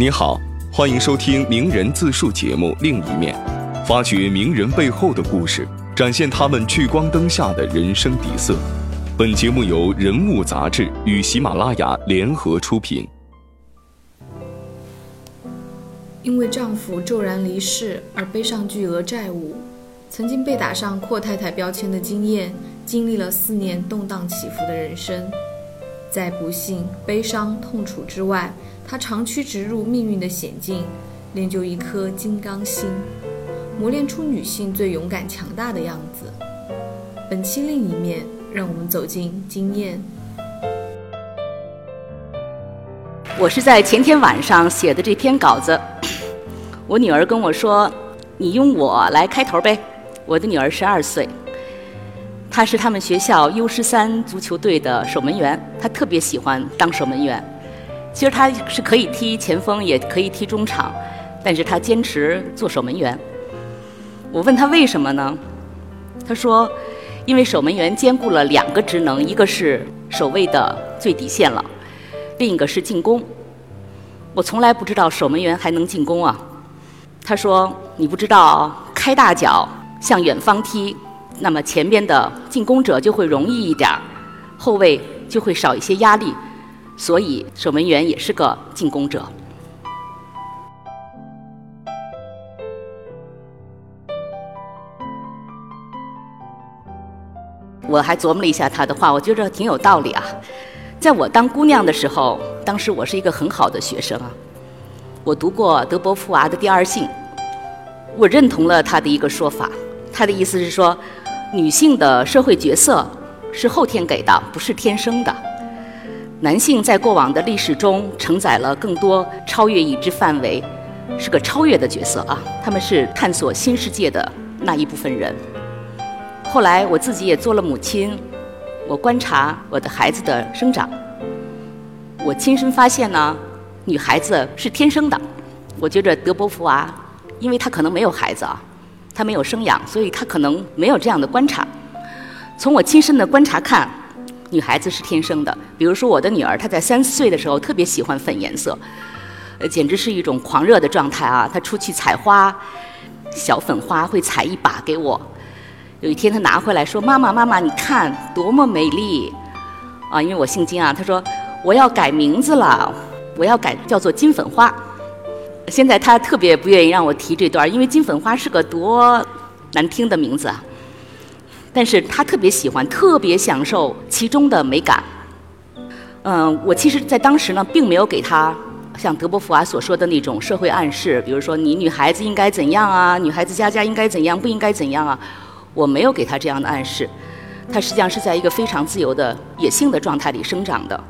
你好，欢迎收听名人自述节目《另一面》，发掘名人背后的故事，展现他们聚光灯下的人生底色。本节目由人物杂志与喜马拉雅联合出品。因为丈夫骤然离世而背上巨额债务，曾经被打上“阔太太”标签的经验，经历了四年动荡起伏的人生，在不幸、悲伤、痛楚之外。他长驱直入命运的险境，练就一颗金刚心，磨练出女性最勇敢强大的样子。本期另一面，让我们走进经验。我是在前天晚上写的这篇稿子，我女儿跟我说：“你用我来开头呗。”我的女儿十二岁，她是他们学校 U 十三足球队的守门员，她特别喜欢当守门员。其实他是可以踢前锋，也可以踢中场，但是他坚持做守门员。我问他为什么呢？他说，因为守门员兼顾了两个职能，一个是守卫的最底线了，另一个是进攻。我从来不知道守门员还能进攻啊。他说，你不知道开大脚向远方踢，那么前边的进攻者就会容易一点，后卫就会少一些压力。所以，守门员也是个进攻者。我还琢磨了一下他的话，我觉着挺有道理啊。在我当姑娘的时候，当时我是一个很好的学生啊。我读过德波夫娃的《第二性》，我认同了他的一个说法。他的意思是说，女性的社会角色是后天给的，不是天生的。男性在过往的历史中承载了更多超越已知范围，是个超越的角色啊！他们是探索新世界的那一部分人。后来我自己也做了母亲，我观察我的孩子的生长，我亲身发现呢，女孩子是天生的。我觉着德波福娃，因为她可能没有孩子啊，她没有生养，所以她可能没有这样的观察。从我亲身的观察看。女孩子是天生的，比如说我的女儿，她在三四岁的时候特别喜欢粉颜色，呃，简直是一种狂热的状态啊！她出去采花，小粉花会采一把给我。有一天她拿回来说：“妈妈，妈妈，你看多么美丽！”啊，因为我姓金啊，她说我要改名字了，我要改叫做金粉花。现在她特别不愿意让我提这段，因为金粉花是个多难听的名字啊。但是他特别喜欢，特别享受其中的美感。嗯，我其实，在当时呢，并没有给他像德波福娃所说的那种社会暗示，比如说你女孩子应该怎样啊，女孩子家家应该怎样，不应该怎样啊。我没有给他这样的暗示。他实际上是在一个非常自由的野性的状态里生长的。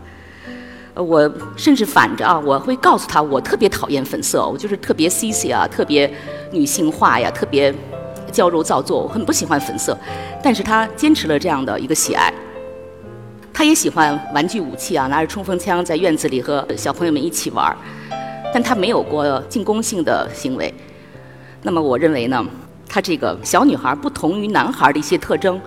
呃，我甚至反着啊，我会告诉他，我特别讨厌粉色，我就是特别 C C 啊，特别女性化呀，特别。娇柔造作，我很不喜欢粉色，但是他坚持了这样的一个喜爱。他也喜欢玩具武器啊，拿着冲锋枪在院子里和小朋友们一起玩，但他没有过进攻性的行为。那么我认为呢，他这个小女孩不同于男孩的一些特征，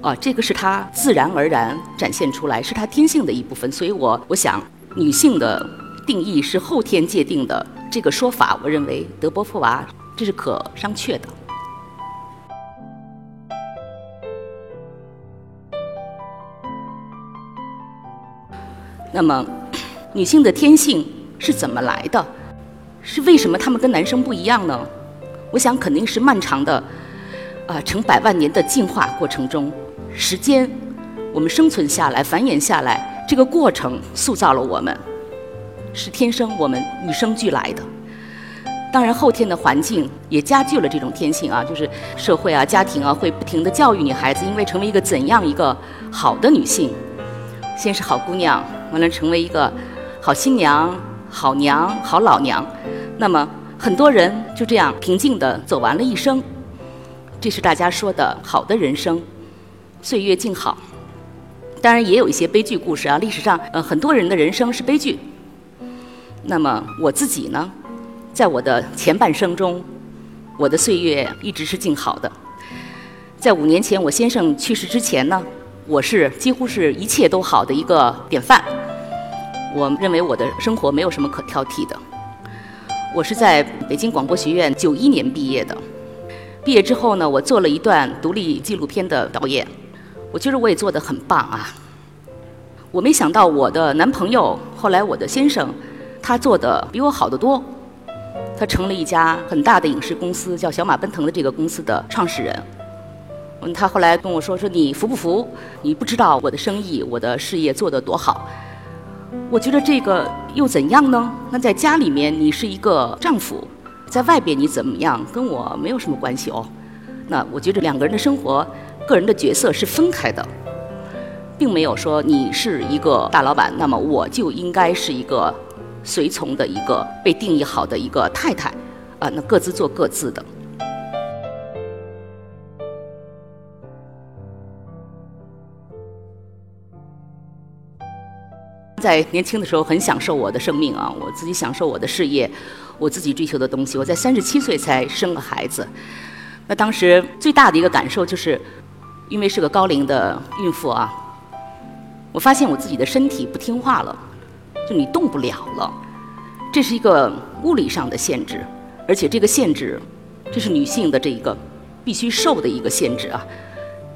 啊，这个是他自然而然展现出来，是他天性的一部分。所以我我想，女性的定义是后天界定的这个说法，我认为德波夫娃这是可商榷的。那么，女性的天性是怎么来的？是为什么她们跟男生不一样呢？我想肯定是漫长的，啊，成百万年的进化过程中，时间，我们生存下来、繁衍下来，这个过程塑造了我们，是天生我们与生俱来的。当然，后天的环境也加剧了这种天性啊，就是社会啊、家庭啊，会不停地教育女孩子，因为成为一个怎样一个好的女性，先是好姑娘。完了，成为一个好新娘、好娘、好老娘，那么很多人就这样平静地走完了一生，这是大家说的好的人生，岁月静好。当然也有一些悲剧故事啊，历史上呃很多人的人生是悲剧。那么我自己呢，在我的前半生中，我的岁月一直是静好的。在五年前我先生去世之前呢。我是几乎是一切都好的一个典范。我认为我的生活没有什么可挑剔的。我是在北京广播学院九一年毕业的。毕业之后呢，我做了一段独立纪录片的导演，我觉得我也做得很棒啊。我没想到我的男朋友，后来我的先生，他做的比我好得多。他成了一家很大的影视公司，叫小马奔腾的这个公司的创始人。他后来跟我说：“说你服不服？你不知道我的生意、我的事业做得多好。”我觉得这个又怎样呢？那在家里面你是一个丈夫，在外边你怎么样，跟我没有什么关系哦。那我觉得两个人的生活、个人的角色是分开的，并没有说你是一个大老板，那么我就应该是一个。随从的一个被定义好的一个太太，啊，那各自做各自的。在年轻的时候很享受我的生命啊，我自己享受我的事业，我自己追求的东西。我在三十七岁才生了孩子，那当时最大的一个感受就是，因为是个高龄的孕妇啊，我发现我自己的身体不听话了。就你动不了了，这是一个物理上的限制，而且这个限制，这是女性的这一个必须受的一个限制啊，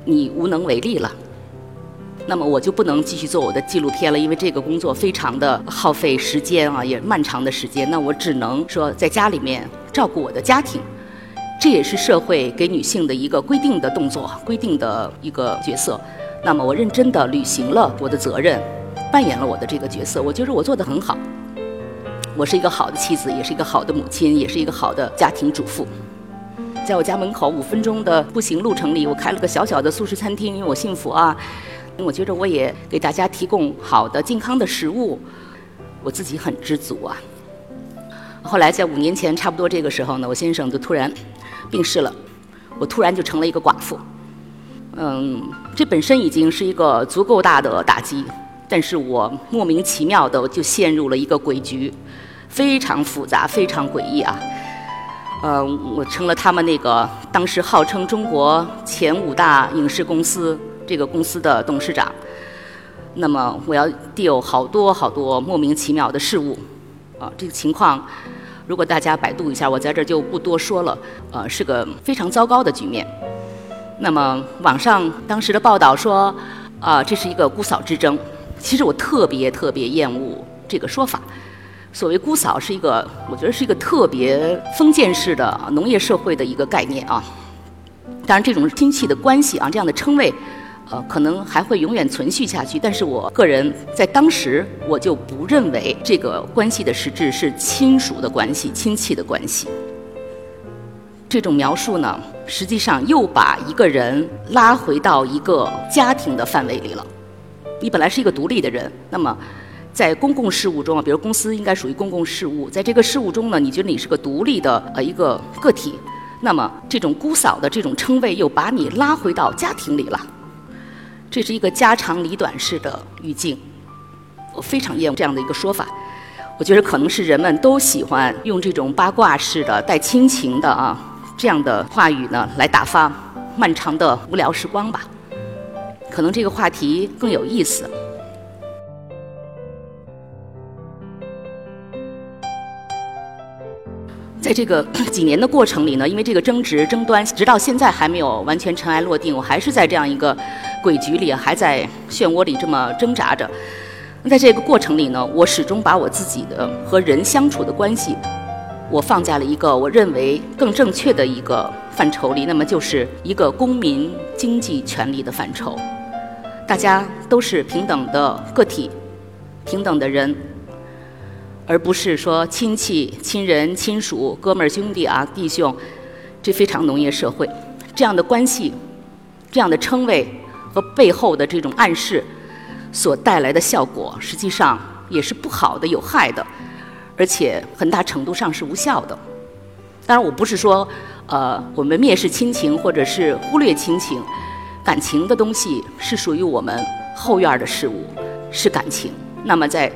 你无能为力了。那么我就不能继续做我的纪录片了，因为这个工作非常的耗费时间啊，也漫长的时间。那我只能说在家里面照顾我的家庭，这也是社会给女性的一个规定的动作、规定的一个角色。那么我认真的履行了我的责任。扮演了我的这个角色，我觉得我做得很好。我是一个好的妻子，也是一个好的母亲，也是一个好的家庭主妇。在我家门口五分钟的步行路程里，我开了个小小的素食餐厅，因为我幸福啊。我觉着我也给大家提供好的健康的食物，我自己很知足啊。后来在五年前差不多这个时候呢，我先生就突然病逝了，我突然就成了一个寡妇。嗯，这本身已经是一个足够大的打击。但是我莫名其妙的就陷入了一个诡局，非常复杂，非常诡异啊！嗯，我成了他们那个当时号称中国前五大影视公司这个公司的董事长。那么我要 deal 好多好多莫名其妙的事物，啊，这个情况，如果大家百度一下，我在这儿就不多说了。呃，是个非常糟糕的局面。那么网上当时的报道说，啊，这是一个姑嫂之争。其实我特别特别厌恶这个说法。所谓姑嫂是一个，我觉得是一个特别封建式的农业社会的一个概念啊。当然，这种亲戚的关系啊，这样的称谓，呃，可能还会永远存续下去。但是我个人在当时，我就不认为这个关系的实质是亲属的关系、亲戚的关系。这种描述呢，实际上又把一个人拉回到一个家庭的范围里了。你本来是一个独立的人，那么在公共事务中啊，比如公司应该属于公共事务，在这个事务中呢，你觉得你是个独立的呃一个个体，那么这种姑嫂的这种称谓又把你拉回到家庭里了，这是一个家长里短式的语境，我非常厌恶这样的一个说法，我觉得可能是人们都喜欢用这种八卦式的带亲情的啊这样的话语呢来打发漫长的无聊时光吧。可能这个话题更有意思。在这个 几年的过程里呢，因为这个争执争端，直到现在还没有完全尘埃落定，我还是在这样一个诡局里，还在漩涡里这么挣扎着。那在这个过程里呢，我始终把我自己的和人相处的关系，我放在了一个我认为更正确的一个范畴里，那么就是一个公民经济权利的范畴。大家都是平等的个体，平等的人，而不是说亲戚、亲人、亲属、哥们儿、兄弟啊、弟兄，这非常农业社会，这样的关系，这样的称谓和背后的这种暗示，所带来的效果，实际上也是不好的、有害的，而且很大程度上是无效的。当然，我不是说，呃，我们蔑视亲情，或者是忽略亲情。感情的东西是属于我们后院的事物，是感情。那么在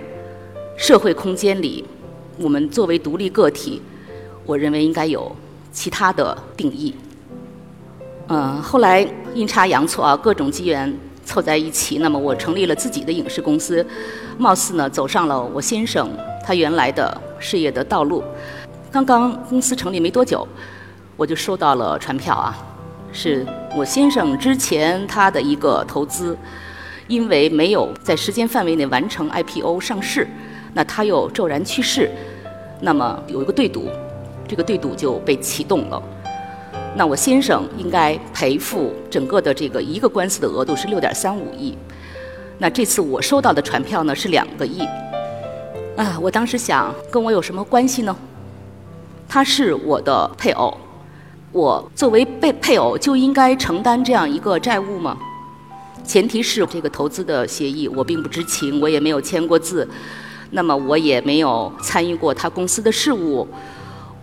社会空间里，我们作为独立个体，我认为应该有其他的定义。嗯，后来阴差阳错啊，各种机缘凑在一起，那么我成立了自己的影视公司，貌似呢走上了我先生他原来的事业的道路。刚刚公司成立没多久，我就收到了传票啊，是我先生之前他的一个投资，因为没有在时间范围内完成 IPO 上市，那他又骤然去世，那么有一个对赌，这个对赌就被启动了。那我先生应该赔付整个的这个一个官司的额度是六点三五亿，那这次我收到的传票呢是两个亿，啊，我当时想跟我有什么关系呢？他是我的配偶，我作为被配偶就应该承担这样一个债务吗？前提是这个投资的协议我并不知情，我也没有签过字，那么我也没有参与过他公司的事务。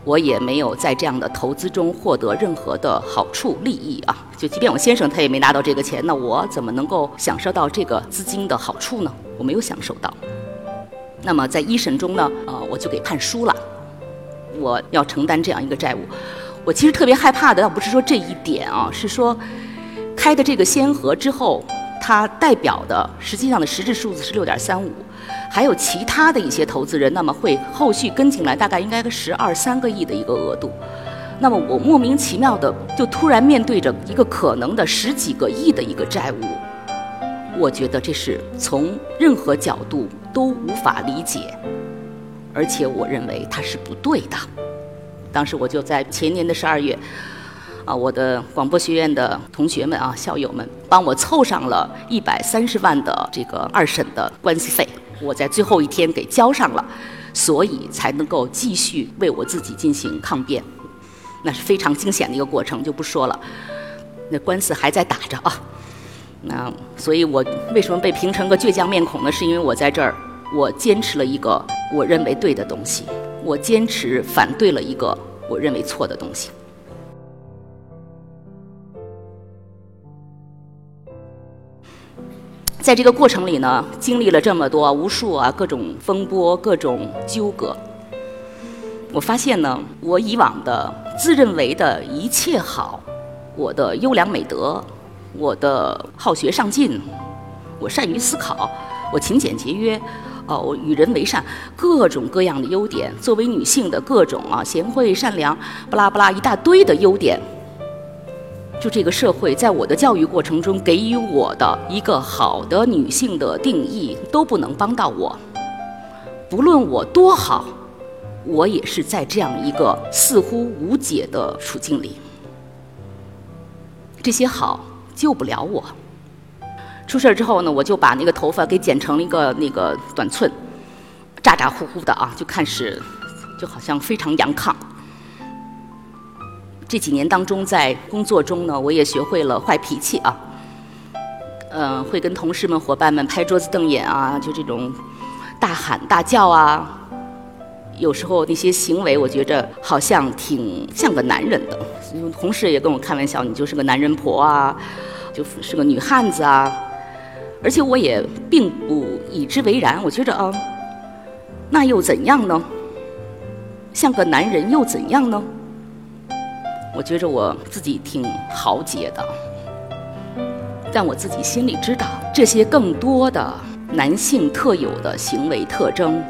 我也没有在这样的投资中获得任何的好处利益啊！就即便我先生他也没拿到这个钱，那我怎么能够享受到这个资金的好处呢？我没有享受到。那么在一审中呢，呃，我就给判输了，我要承担这样一个债务。我其实特别害怕的，倒不是说这一点啊，是说开的这个先河之后，它代表的实际上的实质数字是六点三五。还有其他的一些投资人，那么会后续跟进来，大概应该个十二三个亿的一个额度。那么我莫名其妙的就突然面对着一个可能的十几个亿的一个债务，我觉得这是从任何角度都无法理解，而且我认为它是不对的。当时我就在前年的十二月，啊，我的广播学院的同学们啊，校友们帮我凑上了一百三十万的这个二审的官司费。我在最后一天给交上了，所以才能够继续为我自己进行抗辩，那是非常惊险的一个过程，就不说了。那官司还在打着啊，那所以我为什么被评成个倔强面孔呢？是因为我在这儿，我坚持了一个我认为对的东西，我坚持反对了一个我认为错的东西。在这个过程里呢，经历了这么多无数啊各种风波、各种纠葛，我发现呢，我以往的自认为的一切好，我的优良美德，我的好学上进，我善于思考，我勤俭节约，哦，我与人为善，各种各样的优点，作为女性的各种啊贤惠善良，巴拉巴拉一大堆的优点。就这个社会，在我的教育过程中给予我的一个好的女性的定义，都不能帮到我。不论我多好，我也是在这样一个似乎无解的处境里。这些好救不了我。出事儿之后呢，我就把那个头发给剪成了一个那个短寸，咋咋呼呼的啊，就看是，就好像非常阳亢。这几年当中，在工作中呢，我也学会了坏脾气啊。嗯，会跟同事们、伙伴们拍桌子瞪眼啊，就这种大喊大叫啊。有时候那些行为，我觉着好像挺像个男人的。同事也跟我开玩笑：“你就是个男人婆啊，就是个女汉子啊。”而且我也并不以之为然。我觉着啊，那又怎样呢？像个男人又怎样呢？我觉着我自己挺豪杰的，但我自己心里知道，这些更多的男性特有的行为特征，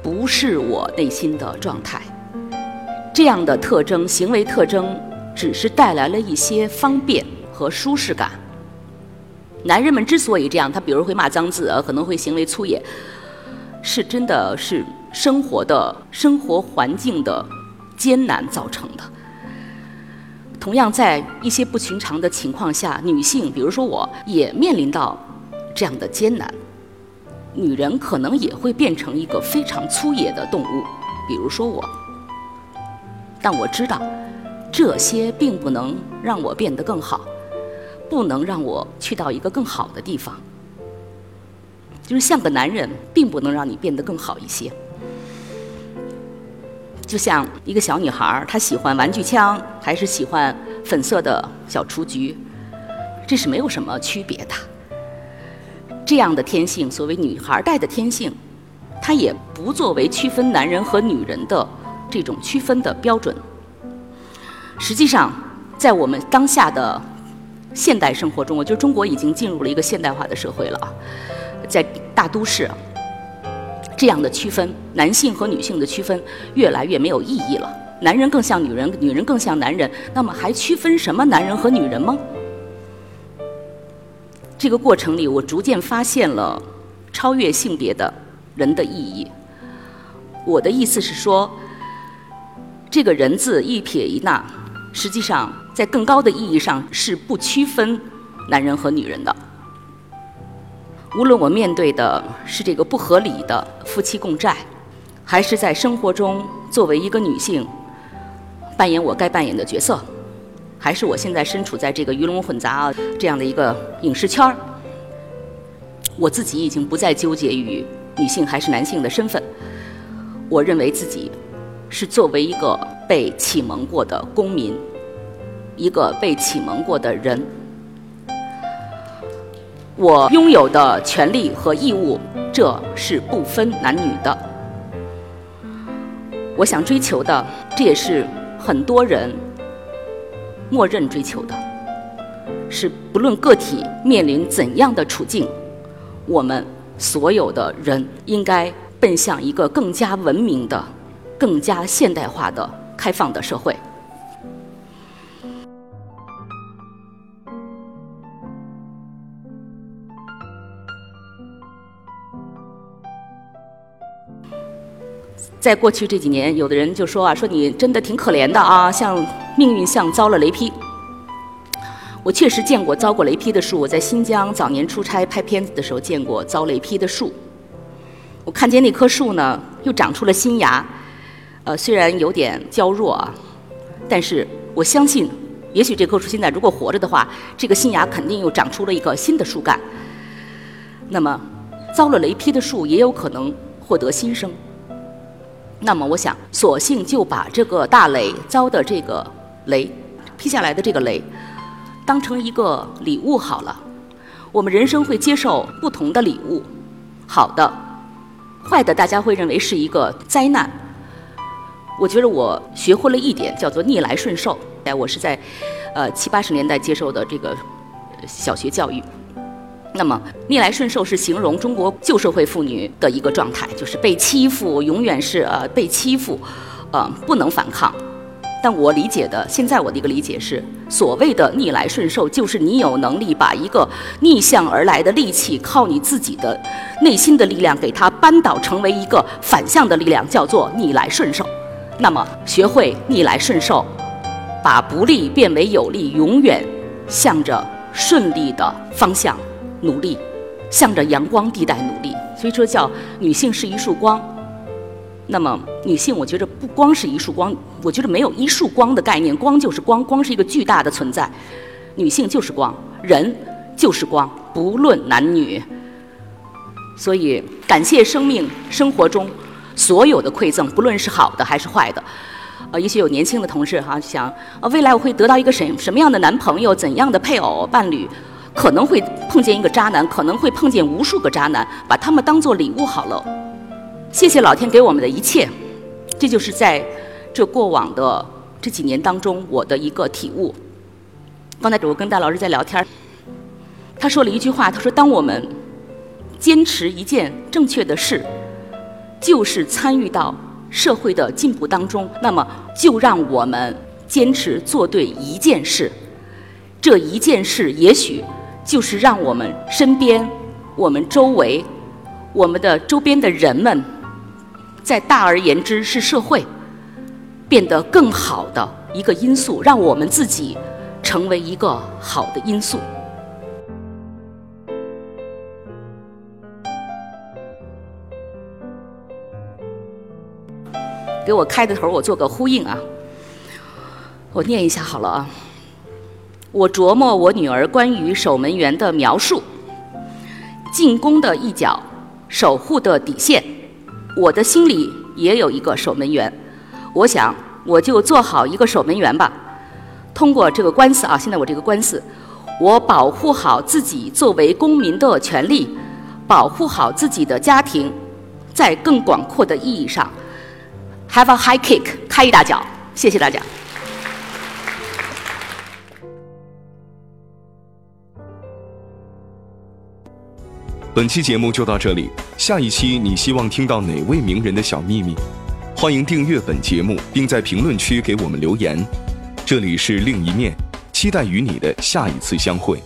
不是我内心的状态。这样的特征、行为特征，只是带来了一些方便和舒适感。男人们之所以这样，他比如会骂脏字，可能会行为粗野，是真的是生活的生活环境的艰难造成的。同样，在一些不寻常的情况下，女性，比如说我，也面临到这样的艰难。女人可能也会变成一个非常粗野的动物，比如说我。但我知道，这些并不能让我变得更好，不能让我去到一个更好的地方。就是像个男人，并不能让你变得更好一些。就像一个小女孩，她喜欢玩具枪还是喜欢粉色的小雏菊，这是没有什么区别的。这样的天性，所谓女孩带的天性，它也不作为区分男人和女人的这种区分的标准。实际上，在我们当下的现代生活中，我觉得中国已经进入了一个现代化的社会了，在大都市。这样的区分，男性和女性的区分越来越没有意义了。男人更像女人，女人更像男人，那么还区分什么男人和女人吗？这个过程里，我逐渐发现了超越性别的人的意义。我的意思是说，这个人字一撇一捺，实际上在更高的意义上是不区分男人和女人的。无论我面对的是这个不合理的夫妻共债，还是在生活中作为一个女性扮演我该扮演的角色，还是我现在身处在这个鱼龙混杂这样的一个影视圈儿，我自己已经不再纠结于女性还是男性的身份。我认为自己是作为一个被启蒙过的公民，一个被启蒙过的人。我拥有的权利和义务，这是不分男女的。我想追求的，这也是很多人默认追求的，是不论个体面临怎样的处境，我们所有的人应该奔向一个更加文明的、更加现代化的、开放的社会。在过去这几年，有的人就说啊，说你真的挺可怜的啊，像命运像遭了雷劈。我确实见过遭过雷劈的树，我在新疆早年出差拍片子的时候见过遭雷劈的树。我看见那棵树呢，又长出了新芽，呃，虽然有点娇弱啊，但是我相信，也许这棵树现在如果活着的话，这个新芽肯定又长出了一个新的树干。那么，遭了雷劈的树也有可能获得新生。那么我想，索性就把这个大雷遭的这个雷劈下来的这个雷，当成一个礼物好了。我们人生会接受不同的礼物，好的、坏的，大家会认为是一个灾难。我觉得我学会了一点，叫做逆来顺受。哎，我是在呃七八十年代接受的这个小学教育。那么，逆来顺受是形容中国旧社会妇女的一个状态，就是被欺负，永远是呃被欺负，呃不能反抗。但我理解的，现在我的一个理解是，所谓的逆来顺受，就是你有能力把一个逆向而来的力气，靠你自己的内心的力量，给它扳倒，成为一个反向的力量，叫做逆来顺受。那么，学会逆来顺受，把不利变为有利，永远向着顺利的方向。努力，向着阳光地带努力。所以说，叫女性是一束光。那么，女性，我觉得不光是一束光，我觉得没有一束光的概念，光就是光，光是一个巨大的存在。女性就是光，人就是光，不论男女。所以，感谢生命生活中所有的馈赠，不论是好的还是坏的。呃，也许有年轻的同事哈想，呃，未来我会得到一个什什么样的男朋友，怎样的配偶伴侣？可能会碰见一个渣男，可能会碰见无数个渣男，把他们当做礼物好了。谢谢老天给我们的一切，这就是在这过往的这几年当中我的一个体悟。刚才我跟戴老师在聊天，他说了一句话，他说：“当我们坚持一件正确的事，就是参与到社会的进步当中，那么就让我们坚持做对一件事，这一件事也许。”就是让我们身边、我们周围、我们的周边的人们，在大而言之是社会变得更好的一个因素，让我们自己成为一个好的因素。给我开的头，我做个呼应啊，我念一下好了啊。我琢磨我女儿关于守门员的描述：进攻的一角，守护的底线。我的心里也有一个守门员，我想我就做好一个守门员吧。通过这个官司啊，现在我这个官司，我保护好自己作为公民的权利，保护好自己的家庭，在更广阔的意义上，have a high kick，开一大脚。谢谢大家。本期节目就到这里。下一期你希望听到哪位名人的小秘密？欢迎订阅本节目，并在评论区给我们留言。这里是另一面，期待与你的下一次相会。